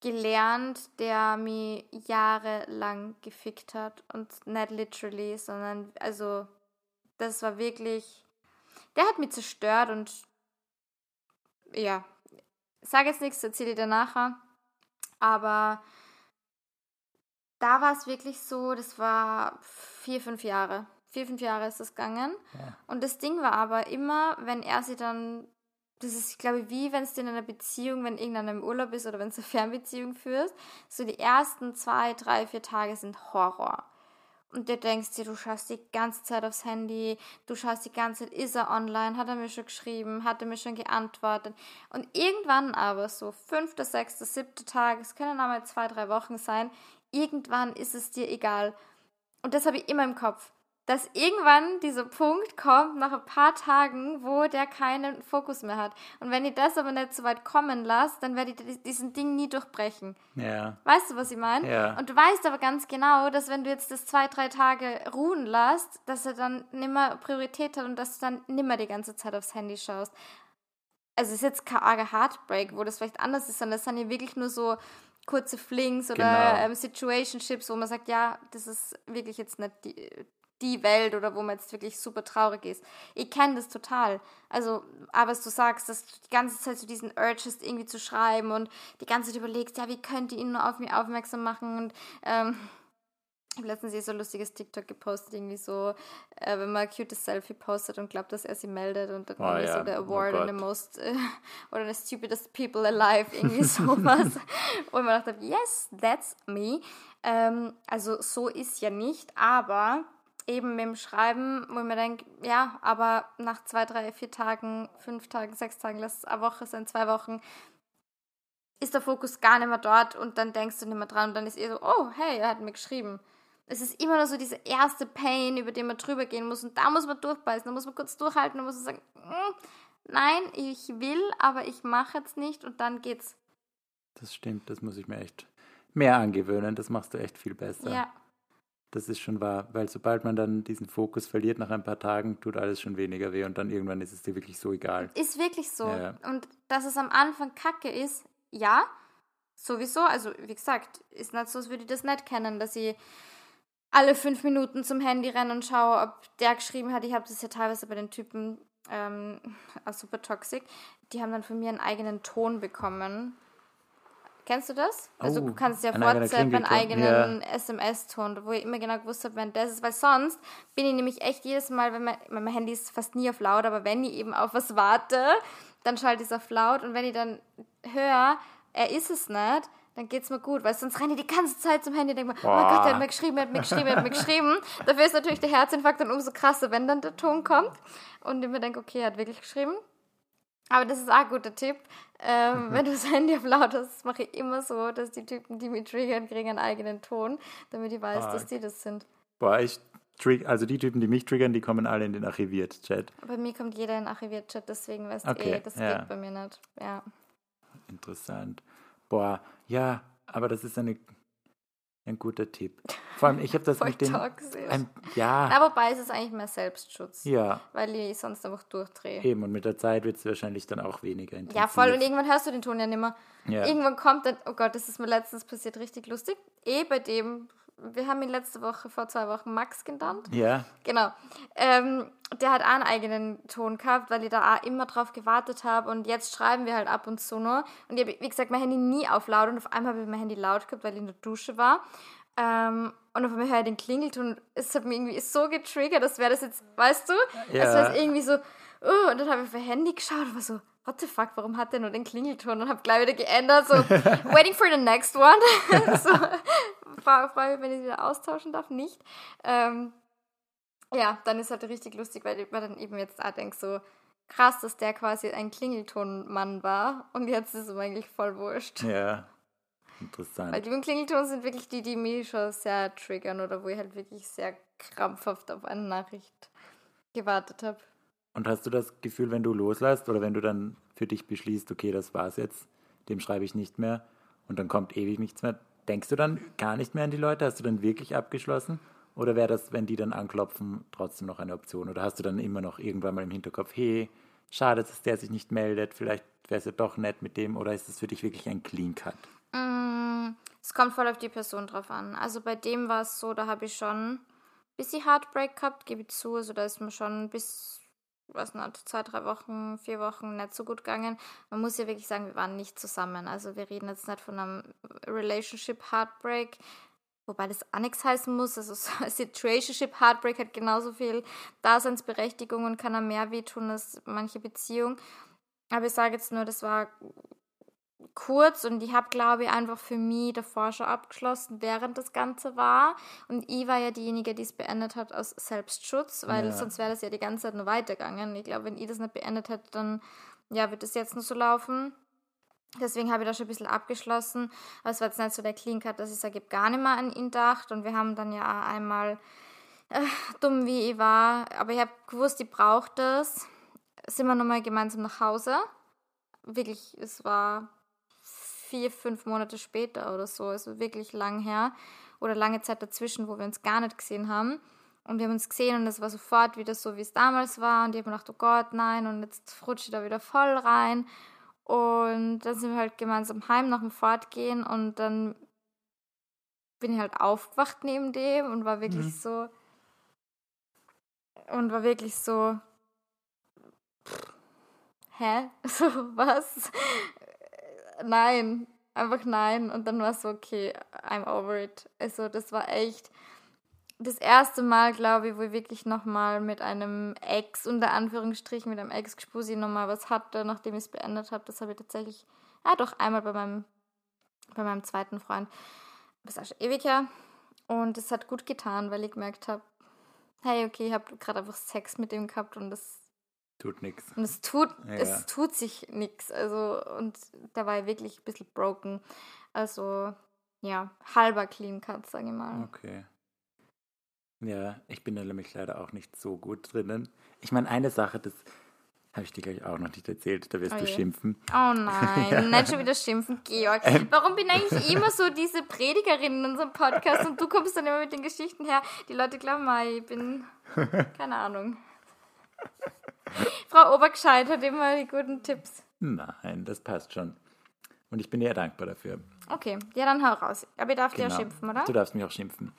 gelernt, der mich jahrelang gefickt hat. Und nicht literally, sondern, also, das war wirklich. Der hat mich zerstört und. Ja. Sag jetzt nichts, erzähle ich dir nachher. Aber da war es wirklich so, das war vier, fünf Jahre. Vier, fünf Jahre ist das gegangen. Ja. Und das Ding war aber immer, wenn er sie dann, das ist, glaube ich, wie wenn es in einer Beziehung, wenn irgendeiner im Urlaub ist oder wenn du eine Fernbeziehung führst, so die ersten zwei, drei, vier Tage sind Horror. Und du denkst dir, du schaust die ganze Zeit aufs Handy, du schaust die ganze Zeit, ist er online, hat er mir schon geschrieben, hat er mir schon geantwortet. Und irgendwann aber, so fünfter, sechster, siebter Tag, es können auch mal zwei, drei Wochen sein, irgendwann ist es dir egal. Und das habe ich immer im Kopf. Dass irgendwann dieser Punkt kommt, nach ein paar Tagen, wo der keinen Fokus mehr hat. Und wenn ich das aber nicht so weit kommen lasse, dann werde ich diesen Ding nie durchbrechen. Ja. Weißt du, was ich meine? Ja. Und du weißt aber ganz genau, dass wenn du jetzt das zwei, drei Tage ruhen lässt, dass er dann nimmer Priorität hat und dass du dann nimmer die ganze Zeit aufs Handy schaust. Also es ist jetzt kein arger Heartbreak, wo das vielleicht anders ist, sondern es sind ja wirklich nur so kurze Flings oder Genau. ähm, Situationships, wo man sagt, ja, das ist wirklich jetzt nicht die, die Welt oder wo man jetzt wirklich super traurig ist. Ich kenne das total. Also, aber was du sagst, dass du die ganze Zeit so diesen Urge hast, irgendwie zu schreiben und die ganze Zeit überlegst, ja, wie könnte ich ihn nur auf mich aufmerksam machen und ähm, ich habe letztens eh so ein lustiges TikTok gepostet, irgendwie so, äh, wenn man ein cutes Selfie postet und glaubt, dass er sie meldet und dann Oh irgendwie ja, so der oh Award and the most äh, oder the stupidest people alive, irgendwie sowas. und man dachte, yes, that's me. Ähm, also so ist ja nicht, aber eben mit dem Schreiben, wo ich mir denke, ja, aber nach zwei, drei, vier Tagen, fünf Tagen, sechs Tagen, lass es eine Woche sein, zwei Wochen, ist der Fokus gar nicht mehr dort und dann denkst du nicht mehr dran und dann ist eher so, oh, hey, er hat mir geschrieben. Es ist immer noch so diese erste Pain, über den man drüber gehen muss und da muss man durchbeißen, da muss man kurz durchhalten, da muss man sagen, "Mm, nein, ich will, aber ich mache jetzt nicht und dann geht's. Das stimmt, das muss ich mir echt mehr angewöhnen. Das machst du echt viel besser. Ja, Das ist schon wahr, weil sobald man dann diesen Fokus verliert nach ein paar Tagen, tut alles schon weniger weh und dann irgendwann ist es dir wirklich so egal. ist wirklich so. Ja. Und dass es am Anfang kacke ist, ja, sowieso. Also, wie gesagt, ist nicht so, als würde ich das nicht kennen, dass ich alle fünf Minuten zum Handy renne und schaue, ob der geschrieben hat. Ich habe das ja teilweise bei den Typen ähm, Super Toxic. Die haben dann von mir einen eigenen Ton bekommen. Kennst du das? Also Oh, du kannst ja WhatsApp einen eigenen SMS-Ton, wo ich immer genau gewusst habe, wenn das ist, weil sonst bin ich nämlich echt jedes Mal, wenn mein, mein Handy ist fast nie auf laut, aber wenn ich eben auf was warte, dann schalte ich es auf laut. Und wenn ich dann höre, er ist es nicht, dann geht's mir gut, weil sonst renne ich die ganze Zeit zum Handy und denke mir, oh mein Gott, der hat mir geschrieben, er hat mir geschrieben, er hat mir geschrieben. Dafür ist natürlich der Herzinfarkt dann umso krasser, wenn dann der Ton kommt. Und ich mir denke, okay, er hat wirklich geschrieben. Aber das ist auch ein guter Tipp. Ähm, Wenn du das Handy auf laut hast, mache ich immer so, dass die Typen, die mich triggern, kriegen einen eigenen Ton, damit ich weiß, Ah. dass die das sind. Boah, ich trig also die Typen, die mich triggern, die kommen alle in den Archiviert-Chat. Bei mir kommt jeder in Archiviert-Chat, deswegen weißt Okay, du eh, das ja. geht bei mir nicht. Ja. Interessant. Boah, ja, aber das ist eine, ein guter Tipp. Vor allem, ich habe das mit den. toxisch. Ein, ja, Aber wobei ist es eigentlich mehr Selbstschutz, ja, weil ich sonst einfach durchdrehe. eben. Und mit der Zeit wird es wahrscheinlich dann auch weniger intensiv. Ja, voll. Und irgendwann hörst du den Ton ja nicht mehr. Ja. Irgendwann kommt dann, oh Gott, das ist mir letztens passiert, richtig lustig. Eh bei dem, wir haben ihn letzte Woche, vor zwei Wochen Max genannt. Ja, Genau. Ähm, der hat auch einen eigenen Ton gehabt, weil ich da auch immer drauf gewartet habe. Und jetzt schreiben wir halt ab und zu nur. Und ich habe, wie gesagt, mein Handy nie auf laut. Und auf einmal habe ich mein Handy laut gehabt, weil ich in der Dusche war. Ähm, und auf einmal höre ich den Klingelton. Und es hat mich irgendwie so getriggert, als wäre das jetzt, weißt du? Ja. Es irgendwie so, oh, und dann habe ich auf mein Handy geschaut und war so, what the fuck, warum hat der nur den Klingelton? Und habe gleich wieder geändert, so, waiting for the next one. so, freue freu mich, wenn ich wieder austauschen darf, nicht. Ähm, ja, dann ist halt richtig lustig, weil mir dann eben jetzt auch denke, so krass, dass der quasi ein Klingeltonmann war und jetzt ist es eigentlich voll wurscht. ja. Weil Interessant. die mit dem Klingelton sind wirklich die, die mich schon sehr triggern oder wo ich halt wirklich sehr krampfhaft auf eine Nachricht gewartet habe. Und hast du das Gefühl, wenn du loslässt oder wenn du dann für dich beschließt, okay, das war's jetzt, dem schreibe ich nicht mehr und dann kommt ewig nichts mehr, denkst du dann gar nicht mehr an die Leute? Hast du dann wirklich abgeschlossen? Oder wäre das, wenn die dann anklopfen, trotzdem noch eine Option? Oder hast du dann immer noch irgendwann mal im Hinterkopf, hey, schade, dass der sich nicht meldet, vielleicht wäre es ja doch nett mit dem, oder ist es für dich wirklich ein Clean Cut? Mm, Es kommt voll auf die Person drauf an. Also bei dem war es so, da habe ich schon ein bisschen Heartbreak gehabt, gebe ich zu. Also da ist mir schon bis, was nicht, zwei, drei Wochen, vier Wochen nicht so gut gegangen. Man muss ja wirklich sagen, wir waren nicht zusammen. Also wir reden jetzt nicht von einem Relationship Heartbreak, wobei das auch nichts heißen muss. Also so Situationship Heartbreak hat genauso viel Daseinsberechtigung und kann auch mehr wehtun als manche Beziehung. Aber ich sage jetzt nur, das war kurz und ich habe, glaube ich, einfach für mich davor schon abgeschlossen, während das Ganze war. Und ich war ja diejenige, die es beendet hat aus Selbstschutz, weil Ja. sonst wäre das ja die ganze Zeit nur weitergegangen. Ich glaube, wenn ich das nicht beendet hätte, dann ja, wird es jetzt nur so laufen. Deswegen habe ich da schon ein bisschen abgeschlossen. Aber es war jetzt nicht so der Clean Cut, dass ich sage, ich habe gar nicht mehr an ihn gedacht. Und wir haben dann ja auch einmal äh, dumm wie ich war, aber ich habe gewusst, ich brauche das, sind wir nochmal gemeinsam nach Hause. Wirklich, es war vier, fünf Monate später oder so, also wirklich lang her oder lange Zeit dazwischen, wo wir uns gar nicht gesehen haben. Und wir haben uns gesehen und es war sofort wieder so, wie es damals war. Und ich habe mir gedacht, oh Gott, nein, und jetzt rutsche ich da wieder voll rein. Und dann sind wir halt gemeinsam heim nach dem Fortgehen und dann bin ich halt aufgewacht neben dem und war wirklich mhm. so. Und war wirklich so. hä? So, was? Nein. Einfach nein. Und dann war es so, okay, I'm over it. Also, das war echt das erste Mal, glaube ich, wo ich wirklich nochmal mit einem Ex, unter Anführungsstrichen, mit einem Ex-Gespusi nochmal was hatte, nachdem ich es beendet habe. Das habe ich tatsächlich, ja doch, einmal bei meinem, bei meinem zweiten Freund. Das ist auch schon ewig her. Und es hat gut getan, weil ich gemerkt habe, hey, okay, ich habe gerade einfach Sex mit ihm gehabt und das tut nichts. Und es tut, ja. es tut sich nichts. Also, und da war ich wirklich ein bisschen broken. Also, ja, halber Clean Cut, sage ich mal. Okay. Ja, ich bin da nämlich leider auch nicht so gut drinnen. Ich meine, eine Sache, das habe ich dir gleich auch noch nicht erzählt, da wirst oh du je. schimpfen. Oh nein, ja. nicht schon wieder schimpfen, Georg. Ähm. Warum bin eigentlich immer so diese Predigerin in unserem Podcast und du kommst dann immer mit den Geschichten her? Die Leute glauben mal, ich bin, keine Ahnung. Frau Obergescheit hat immer die guten Tipps. Nein, das passt schon. Und ich bin dir dankbar dafür. Okay, ja, dann hau raus. Aber ich darf genau. dir ja schimpfen, oder? Du darfst mich auch schimpfen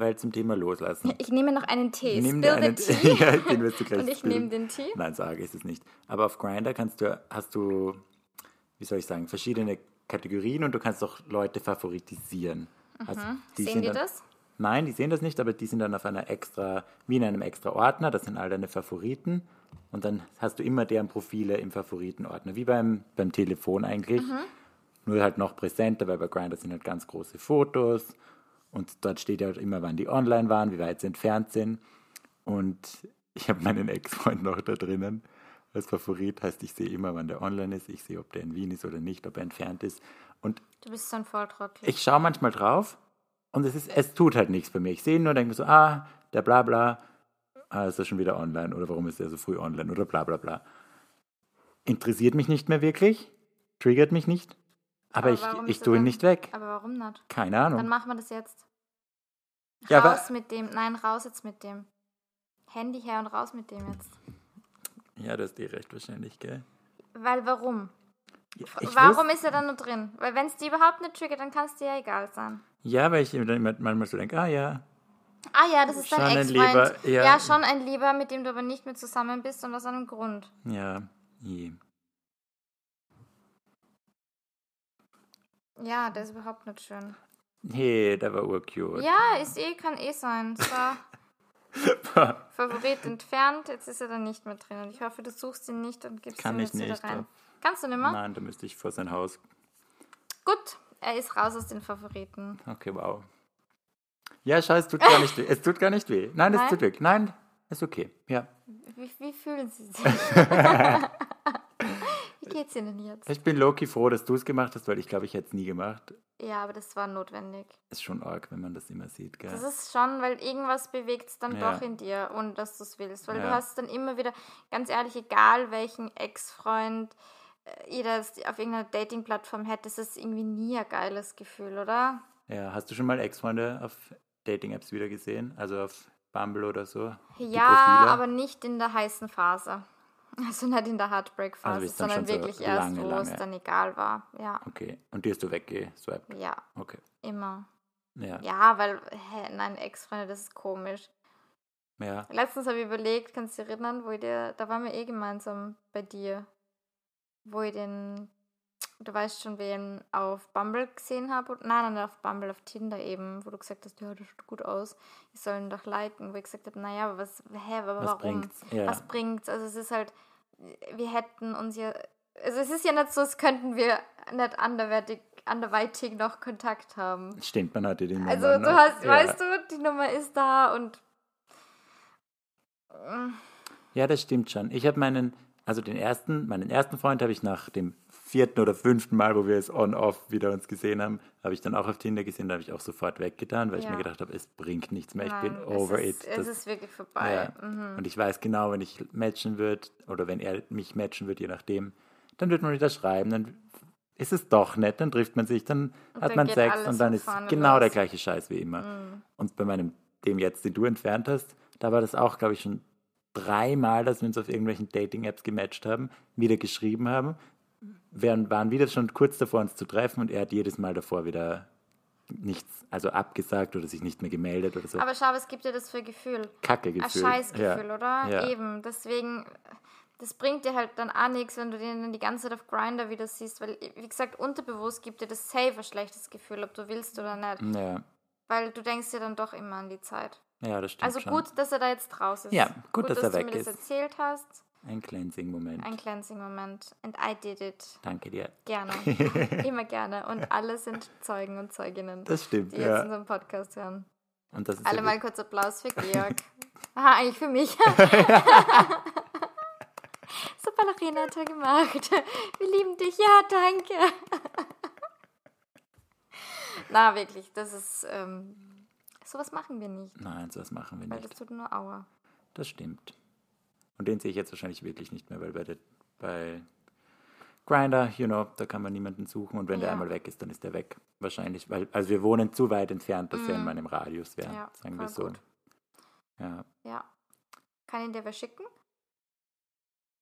weil zum Thema loslassen. Ich nehme noch einen Tee. Nimm dir einen Tee. ja, den wirst du gleich Und ich nehme den Tee? Nein, sage ist es nicht. Aber auf Grinder kannst du, hast du, wie soll ich sagen, verschiedene Kategorien und du kannst auch Leute favoritisieren. Mhm. Also, die sehen die dann, das? Nein, die sehen das nicht, aber die sind dann auf einer extra, wie in einem extra Ordner, das sind all deine Favoriten. Und dann hast du immer deren Profile im Favoritenordner, wie beim, beim Telefon eigentlich. Mhm. Nur halt noch präsenter, weil bei Grindr sind halt ganz große Fotos und dort steht ja halt immer, wann die online waren, wie weit sie entfernt sind. Und ich habe meinen Ex-Freund noch da drinnen als Favorit. Heißt, ich sehe immer, wann der online ist. Ich sehe, ob der in Wien ist oder nicht, ob er entfernt ist. Und du bist so ein Volltrottel. Ich schaue manchmal drauf und es, ist, es tut halt nichts für mich. Ich sehe ihn nur und denke mir so, ah, der bla bla, ah, ist er schon wieder online oder warum ist er so früh online oder bla bla bla. Interessiert mich nicht mehr wirklich, triggert mich nicht. Aber, aber ich, ich tue ihn nicht weg. Aber warum nicht? Keine Ahnung. Dann machen wir das jetzt. Raus ja, mit dem. Nein, raus jetzt mit dem. Handy her und raus mit dem jetzt. Ja, du hast eh recht wahrscheinlich, gell? Weil warum? Ja, warum ist er dann nur drin? Weil wenn es dir überhaupt nicht triggert, dann kann es dir ja egal sein. Ja, weil ich dann manchmal so denke, ah ja. Ah ja, das ist dein Ex-Freund. Ja. ja, schon ein Lieber, mit dem du aber nicht mehr zusammen bist und aus einem Grund. Ja, je. Ja, der ist überhaupt nicht schön. Nee, der war urcute. Ja, ist eh, kann eh sein. Es war Favorit entfernt, jetzt ist er dann nicht mehr drin. Und ich hoffe, du suchst ihn nicht und gibst kann ihn jetzt wieder rein. Kannst du nicht mehr? Nein, da müsste ich vor sein Haus. Gut, er ist raus aus den Favoriten. Okay, wow. Ja, schau, es tut gar nicht weh. Es tut gar nicht weh. Nein, Nein? es tut weh. Nein, ist okay. Ja. Wie, wie fühlen Sie sich? geht's Ihnen jetzt? Ich bin Loki froh, dass du es gemacht hast, weil ich glaube, ich hätte es nie gemacht. Ja, aber das war notwendig. Ist schon arg, wenn man das immer sieht, gell? Das ist schon, weil irgendwas bewegt es dann ja. doch in dir, ohne dass du es willst. Weil ja. du hast dann immer wieder, ganz ehrlich, egal welchen Ex-Freund äh, jeder auf irgendeiner Dating-Plattform hätte, ist es irgendwie nie ein geiles Gefühl, oder? Ja, hast du schon mal Ex-Freunde auf Dating-Apps wieder gesehen? Also auf Bumble oder so? Ja, aber nicht in der heißen Phase. Also nicht in der Heartbreak-Phase, also sondern wirklich so erst, lange, wo lange. es dann egal war. Ja. Okay. Und die hast du weggeswiped? Ja. Okay. Immer. Ja. Ja, weil, hä, nein, Ex-Freunde, das ist komisch. Ja. Letztens habe ich überlegt, kannst du dich erinnern, wo ich dir, da waren wir eh gemeinsam bei dir, wo ich den du weißt schon, wen auf Bumble gesehen habe. Nein, nein, auf Bumble, auf Tinder eben, wo du gesagt hast, ja, das sieht gut aus, ich soll ihn doch liken. Wo ich gesagt habe, naja, aber was, hä, aber was warum? Bringt's? Ja. Was bringt's? Also es ist halt, wir hätten uns ja, also es ist ja nicht so, als könnten wir nicht anderweitig, anderweitig noch Kontakt haben. Stimmt, man hatte die Nummer. Also du hast, ja. weißt du, die Nummer ist da und ja, das stimmt schon. Ich habe meinen, also den ersten, meinen ersten Freund habe ich nach dem vierten oder fünften Mal, wo wir es on-off wieder uns gesehen haben, habe ich dann auch auf Tinder gesehen, da habe ich auch sofort weggetan, weil ich Ja. mir gedacht habe, es bringt nichts mehr, ich Nein, bin over es ist, it. Es Das- ist wirklich vorbei. ja. Mhm. Und ich weiß genau, wenn ich matchen würde oder wenn er mich matchen wird, je nachdem, dann wird man wieder schreiben, dann ist es doch nett, dann trifft man sich, dann hat dann man Sex und dann ist genau der los. Mhm. gleiche Scheiß wie immer. Und bei meinem, dem jetzt, den du entfernt hast, da war das auch, glaube ich, schon dreimal, dass wir uns auf irgendwelchen Dating-Apps gematcht haben, wieder geschrieben haben, wir waren wieder schon kurz davor, uns zu treffen und er hat jedes Mal davor wieder nichts, also abgesagt oder sich nicht mehr gemeldet oder so. Aber schau, was gibt dir das für Gefühl? Kacke Ein Gefühl. Scheißgefühl, ja. oder? Ja. Eben. Deswegen, das bringt dir halt dann auch nichts, wenn du den dann die ganze Zeit auf Grinder wieder siehst, weil, wie gesagt, unterbewusst gibt dir das safe ein schlechtes Gefühl, ob du willst oder nicht. Ja, Weil du denkst dir dann doch immer an die Zeit. ja, das stimmt Also schon. gut, dass er da jetzt raus ist. Ja, gut, dass er du weg mir das ist. erzählt hast. Ein Cleansing-Moment. Ein Cleansing-Moment. And I did it. Danke dir. Gerne. Immer gerne. Und alle sind Zeugen und Zeuginnen, Das stimmt, die jetzt ja. unseren Podcast hören. Und das ist Alle ja mal kurz Applaus für Georg. Aha, eigentlich für mich. so, Ballerina hat er gemacht. Wir lieben dich. Ja, danke. Na, wirklich, das ist. Ähm, sowas machen wir nicht, Nein, sowas machen wir weil das nicht. tut nur Aua. Das stimmt. Und den sehe ich jetzt wahrscheinlich wirklich nicht mehr, weil bei, der, bei Grinder, you know, da kann man niemanden suchen und wenn der Ja. einmal weg ist, dann ist der weg. Wahrscheinlich, weil, also wir wohnen zu weit entfernt, dass er in meinem Radius wäre, Mhm. Ja, sagen wir so. gut. Ja. Ja. Kann ihn dir wer schicken?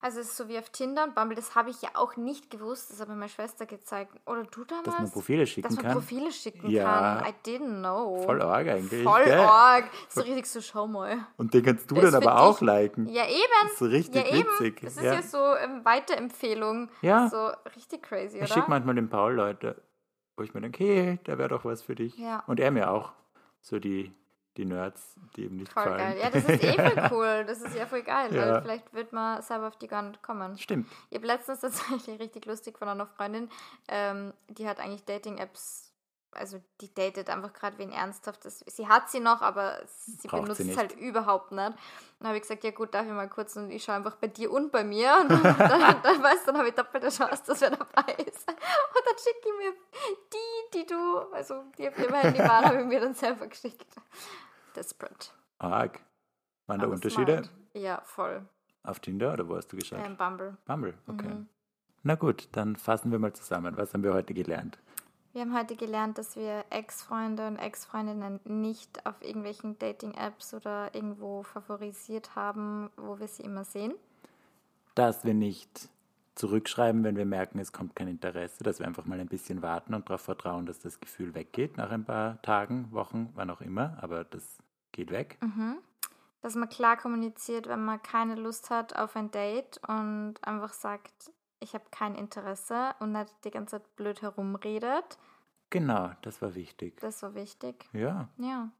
Also es ist so wie auf Tinder und Bumble, das habe ich ja auch nicht gewusst, das hat mir meine Schwester gezeigt. Oder du damals? Dass man Profile schicken Dass man kann. Profile schicken Ja. kann. I didn't know. Voll arg eigentlich. Voll gell? arg. So richtig so, schau mal. Und den kannst du Das dann aber auch ich- liken. Ja, eben. Das ist so richtig ja, eben. witzig. Das ist ja. ja, so ähm, Weiterempfehlung. Ja. So richtig crazy, Ich oder? schicke manchmal dem Paul Leute, wo ich mir denke, hey, der wäre doch was für dich. Ja. Und er mir auch. So die, die Nerds, die ihm nicht Voll geil. Ja, das ist eh voll cool. Das ist ja voll geil, Ja. weil vielleicht wird man selber auf die gar nicht kommen. Stimmt. Ich habe letztens tatsächlich richtig lustig von einer Freundin, ähm, die hat eigentlich Dating-Apps, also die datet einfach gerade wen Ernsthaftes. Sie hat sie noch, aber sie Braucht benutzt sie es halt überhaupt nicht. Dann habe ich gesagt, ja gut, darf ich mal kurz und ich schaue einfach bei dir und bei mir. Und dann, dann, dann weißt du, dann habe ich doppelte Chance, dass wer dabei ist. Und dann schicke ich mir die, die du, also die auf ihrem Handy waren, habe ich mir dann selber geschickt. Desperate. Arg. Waren da Aber Unterschiede smart. Ja, voll. auf Tinder oder wo hast du geschaut? Ähm, Bumble. Bumble, okay. Mhm. Na gut, dann fassen wir mal zusammen. Was haben wir heute gelernt? Wir haben heute gelernt, dass wir Ex-Freunde und Ex-Freundinnen nicht auf irgendwelchen Dating-Apps oder irgendwo favorisiert haben, wo wir sie immer sehen. Dass wir nicht zurückschreiben, wenn wir merken, es kommt kein Interesse, dass wir einfach mal ein bisschen warten und darauf vertrauen, dass das Gefühl weggeht nach ein paar Tagen, Wochen, wann auch immer, aber das geht weg. Dass man klar kommuniziert, wenn man keine Lust hat auf ein Date und einfach sagt, ich habe kein Interesse und nicht die ganze Zeit blöd herumredet. Genau, das war wichtig. Das war wichtig. Ja, Ja,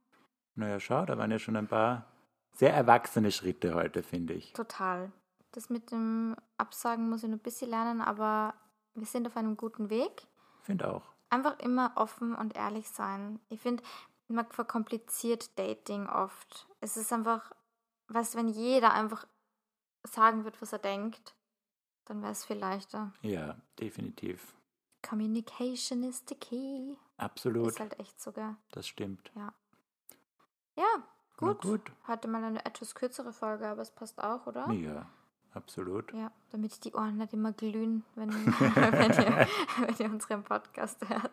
naja, schau, da waren ja schon ein paar sehr erwachsene Schritte heute, finde ich. total. Das mit dem Absagen muss ich noch ein bisschen lernen, aber wir sind auf einem guten Weg. Finde auch. einfach immer offen und ehrlich sein. Ich finde, man verkompliziert Dating oft. Es ist einfach, du, wenn jeder einfach sagen wird, was er denkt, dann wäre es viel leichter. Ja, definitiv. Communication is the key. Absolut, Ist halt echt sogar. das stimmt. Ja, Na gut. gut. Heute mal eine etwas kürzere Folge, aber es passt auch, oder? Ja, absolut. Ja, damit die Ohren nicht immer glühen, wenn, wenn, ihr, wenn ihr unseren Podcast hört.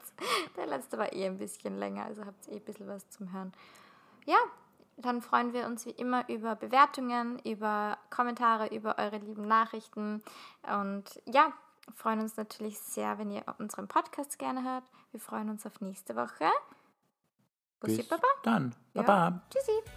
Der letzte war eh ein bisschen länger, also habt ihr eh ein bisschen was zum Hören. Ja, dann freuen wir uns wie immer über Bewertungen, über Kommentare, über eure lieben Nachrichten. Und ja, freuen uns natürlich sehr, wenn ihr unseren Podcast gerne hört. Wir freuen uns auf nächste Woche. Bussi, Bis Baba. dann. Ja. Baba. Tschüssi.